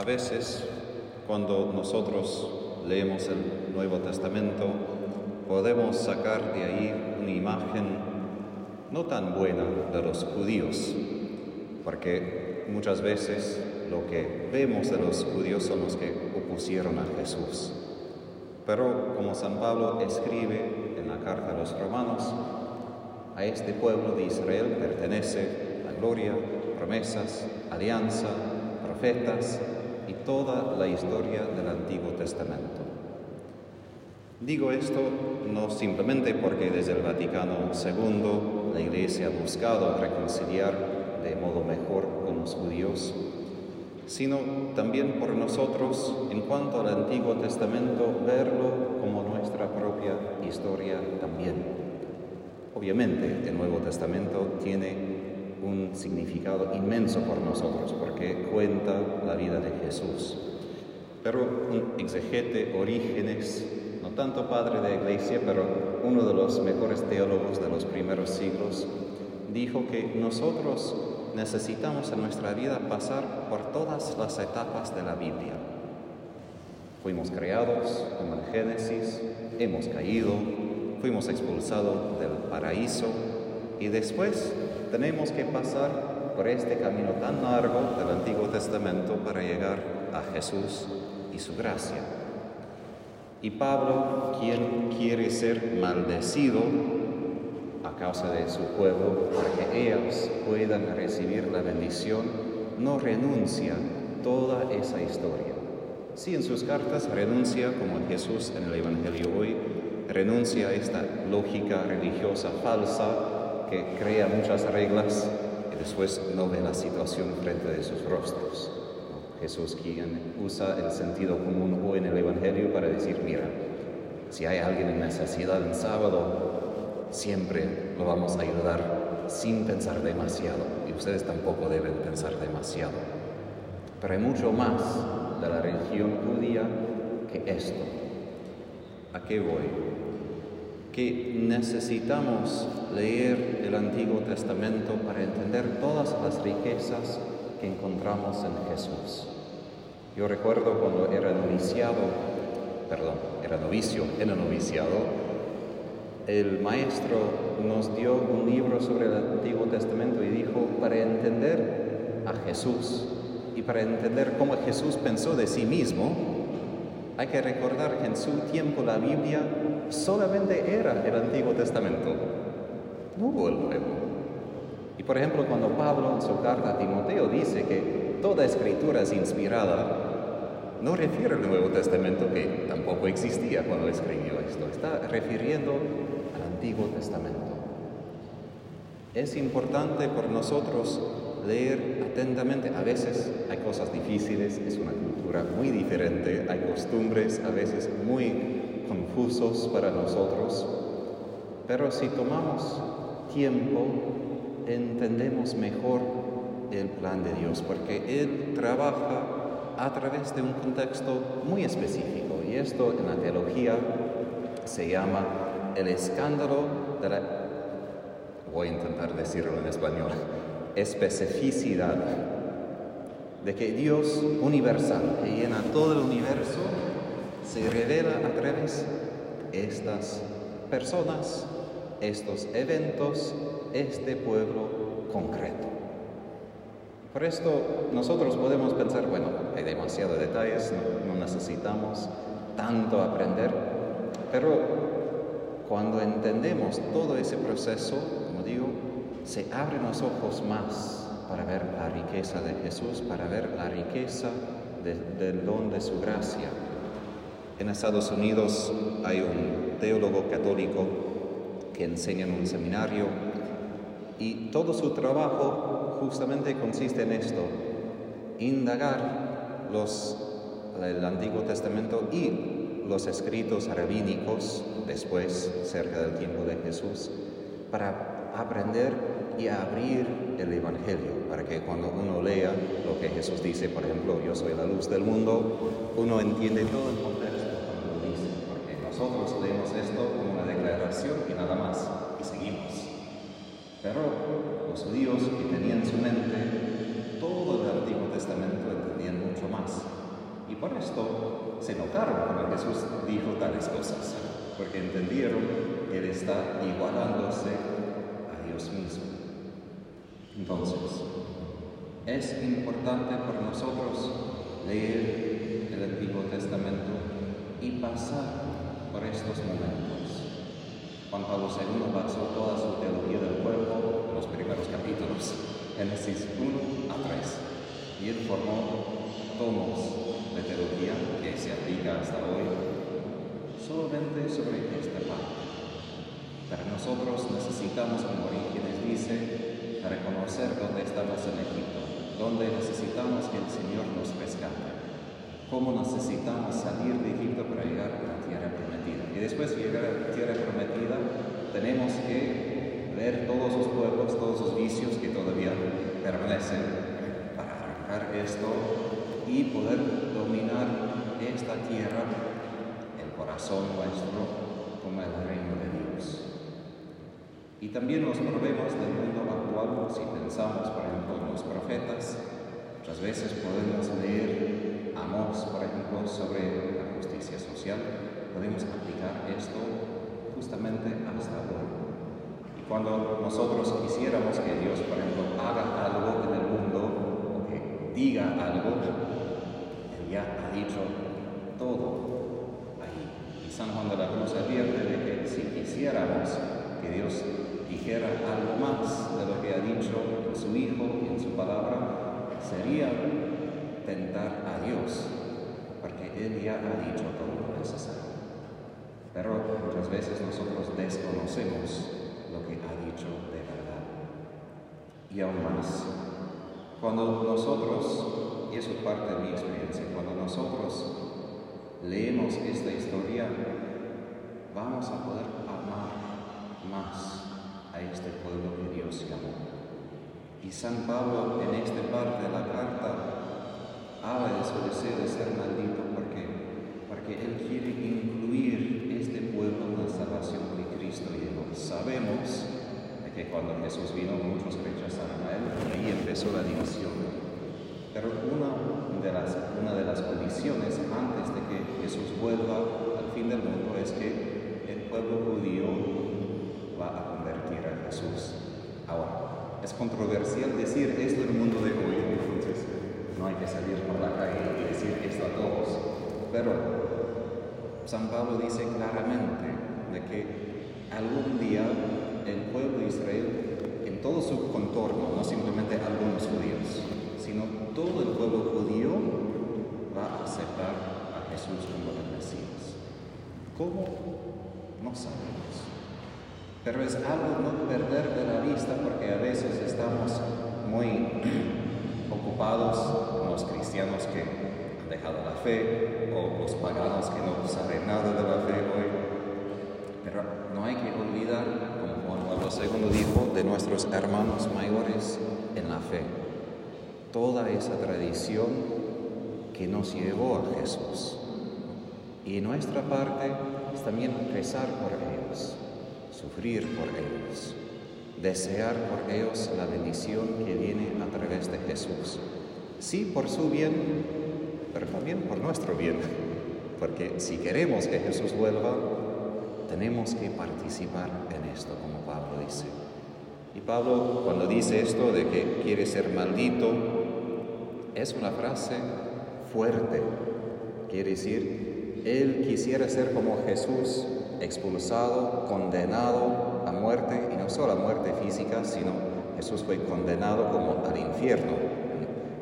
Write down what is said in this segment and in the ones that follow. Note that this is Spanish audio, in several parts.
A veces, cuando nosotros leemos el Nuevo Testamento, podemos sacar de ahí una imagen no tan buena de los judíos, porque muchas veces lo que vemos de los judíos son los que opusieron a Jesús. Pero como San Pablo escribe en la carta a los romanos, a este pueblo de Israel pertenece la gloria, promesas, alianza, profetas y toda la historia del Antiguo Testamento. Digo esto no simplemente porque desde el Vaticano II la Iglesia ha buscado reconciliar de modo mejor con los judíos, sino también por nosotros, en cuanto al Antiguo Testamento, verlo como nuestra propia historia también. Obviamente el Nuevo Testamento tiene un significado inmenso por nosotros porque cuenta la vida de Jesús. Pero un exegete Orígenes, no tanto padre de iglesia, pero uno de los mejores teólogos de los primeros siglos, dijo que nosotros necesitamos en nuestra vida pasar por todas las etapas de la Biblia. Fuimos creados como en Génesis, hemos caído, fuimos expulsados del paraíso y después tenemos que pasar por este camino tan largo del Antiguo Testamento para llegar a Jesús y su gracia. Y Pablo, quien quiere ser maldecido a causa de su pueblo, para que ellos puedan recibir la bendición, no renuncia toda esa historia. Sí, en sus cartas renuncia, como Jesús en el Evangelio hoy, renuncia a esta lógica religiosa falsa que crea muchas reglas y después no ve la situación frente de sus rostros. Jesús quien usa el sentido común hoy en el Evangelio para decir, mira, si hay alguien en necesidad en sábado, siempre lo vamos a ayudar sin pensar demasiado. Y ustedes tampoco deben pensar demasiado. Pero hay mucho más de la religión judía que esto. ¿A qué voy? Que necesitamos leer el Antiguo Testamento para entender todas las riquezas que encontramos en Jesús. Yo recuerdo cuando era noviciado, perdón, era novicio, era noviciado, el maestro nos dio un libro sobre el Antiguo Testamento y dijo, para entender a Jesús y para entender cómo Jesús pensó de sí mismo, hay que recordar que en su tiempo la Biblia solamente era el Antiguo Testamento, no hubo el Nuevo. Y por ejemplo, cuando Pablo en su carta a Timoteo dice que toda escritura es inspirada, no refiere al Nuevo Testamento que tampoco existía cuando escribió esto, está refiriendo al Antiguo Testamento. Es importante por nosotros leer atentamente. A veces hay cosas difíciles, es una cultura muy diferente, hay costumbres a veces muy confusos para nosotros, pero si tomamos tiempo, entendemos mejor el plan de Dios, porque Él trabaja a través de un contexto muy específico, y esto en la teología se llama el escándalo de la, voy a intentar decirlo en español, especificidad, de que Dios universal, que llena todo el universo, se revela a través de estas personas, estos eventos, este pueblo concreto. Por esto nosotros podemos pensar, bueno, hay demasiados detalles, no, no necesitamos tanto aprender, pero cuando entendemos todo ese proceso, como digo, se abren los ojos más para ver la riqueza de Jesús, para ver la riqueza del don de su gracia. En Estados Unidos hay un teólogo católico que enseña en un seminario y todo su trabajo justamente consiste en esto, indagar los, el Antiguo Testamento y los escritos rabínicos después, cerca del tiempo de Jesús, para aprender y abrir el Evangelio, para que cuando uno lea lo que Jesús dice, por ejemplo, yo soy la luz del mundo, uno entiende todo el contexto nosotros leemos esto como una declaración y nada más, y seguimos. Pero los judíos que tenían en su mente todo el Antiguo Testamento entendían mucho más. por esto se notaron cuando Jesús dijo tales cosas, porque entendieron que Él está igualándose a Dios mismo. Entonces, es importante para nosotros leer el Antiguo Testamento y pasar por estos momentos. Juan Pablo II basó toda su teología del cuerpo en los primeros capítulos, Génesis 1 a 3, y él formó tomos de teología que se aplica hasta hoy solamente sobre esta parte. Pero nosotros necesitamos, como Orígenes dice, reconocer estamos en Egipto, dónde necesitamos que el Señor nos rescate, cómo necesitamos salir de Egipto para llegar a la tierra prometida. Y después de llegar a la tierra prometida, tenemos que ver todos los pueblos, todos los vicios que todavía permanecen para arrancar esto y poder dominar esta tierra, el corazón nuestro, como el reino de Dios. Y también los problemas del mundo actual, si pensamos, por ejemplo, en los profetas, muchas veces podemos leer Amós, por ejemplo, sobre la justicia social, podemos aplicar esto justamente hasta hoy. Y cuando nosotros quisiéramos que Dios, por ejemplo, haga algo en el mundo, o que diga algo, ya ha dicho todo ahí. Y San Juan de la Cruz advierte de que si quisiéramos que Dios dijera algo más de lo que ha dicho su Hijo en su palabra, sería tentar a Dios, porque Él ya ha dicho todo lo necesario. Pero muchas veces nosotros desconocemos lo que ha dicho de verdad. Y aún más, cuando nosotros y eso es parte de mi experiencia, cuando nosotros leemos esta historia, vamos a poder amar más a este pueblo que Dios llamó. Y San Pablo en esta parte de la carta habla de su deseo de ser maldito porque, porque él quiere incluir este pueblo en la salvación que Cristo llevó. Sabemos que cuando Jesús vino muchos rechazaron a él ahí empezó la división. Pero una de, las, una de las condiciones antes de que Jesús vuelva al fin del mundo es que el pueblo judío va a convertir a Jesús. Ahora, es controversial decir esto en el mundo de hoy, entonces no hay que salir por la calle y decir esto a todos. Pero San Pablo dice claramente de que algún día el pueblo de Israel, en todo su contorno, no simplemente algunos judíos, sino todo el pueblo judío va a aceptar a Jesús como el Mesías. ¿Cómo? Pero es algo no perder de la vista porque a veces estamos muy ocupados los cristianos que han dejado la fe o los paganos que no saben nada de la fe hoy. Pero no hay que olvidar, como Juan Pablo II dijo, de nuestros hermanos mayores en la fe toda esa tradición que nos llevó a Jesús. Y nuestra parte es también rezar por ellos, sufrir por ellos, desear por ellos la bendición que viene a través de Jesús. Sí, por su bien, pero también por nuestro bien, porque si queremos que Jesús vuelva, tenemos que participar en esto, como Pablo dice. Y Pablo, cuando dice esto de que quiere ser maldito, es una frase fuerte. Quiere decir, él quisiera ser como Jesús, expulsado, condenado a muerte, y no solo a muerte física, sino Jesús fue condenado como al infierno,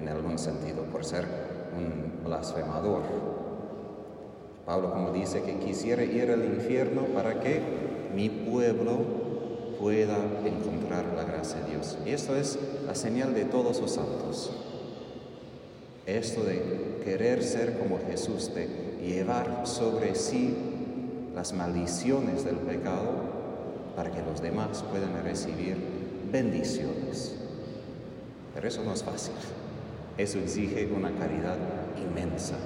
en, algún sentido, por ser un blasfemador. Pablo como dice que quisiera ir al infierno para que mi pueblo pueda encontrar la gracia de Dios. Y esto es la señal de todos los santos. Esto de querer ser como Jesús, de llevar sobre sí las maldiciones del pecado para que los demás puedan recibir bendiciones. Pero eso no es fácil. Eso exige una caridad inmensa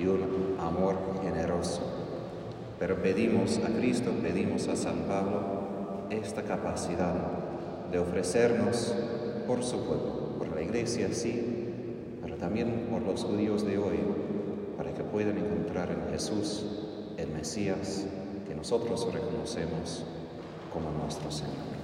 y un amor generoso. Pero pedimos a Cristo, pedimos a San Pablo esta capacidad de ofrecernos por su pueblo, por la iglesia sí, también por los judíos de hoy, para que puedan encontrar en Jesús el Mesías que nosotros reconocemos como nuestro Señor.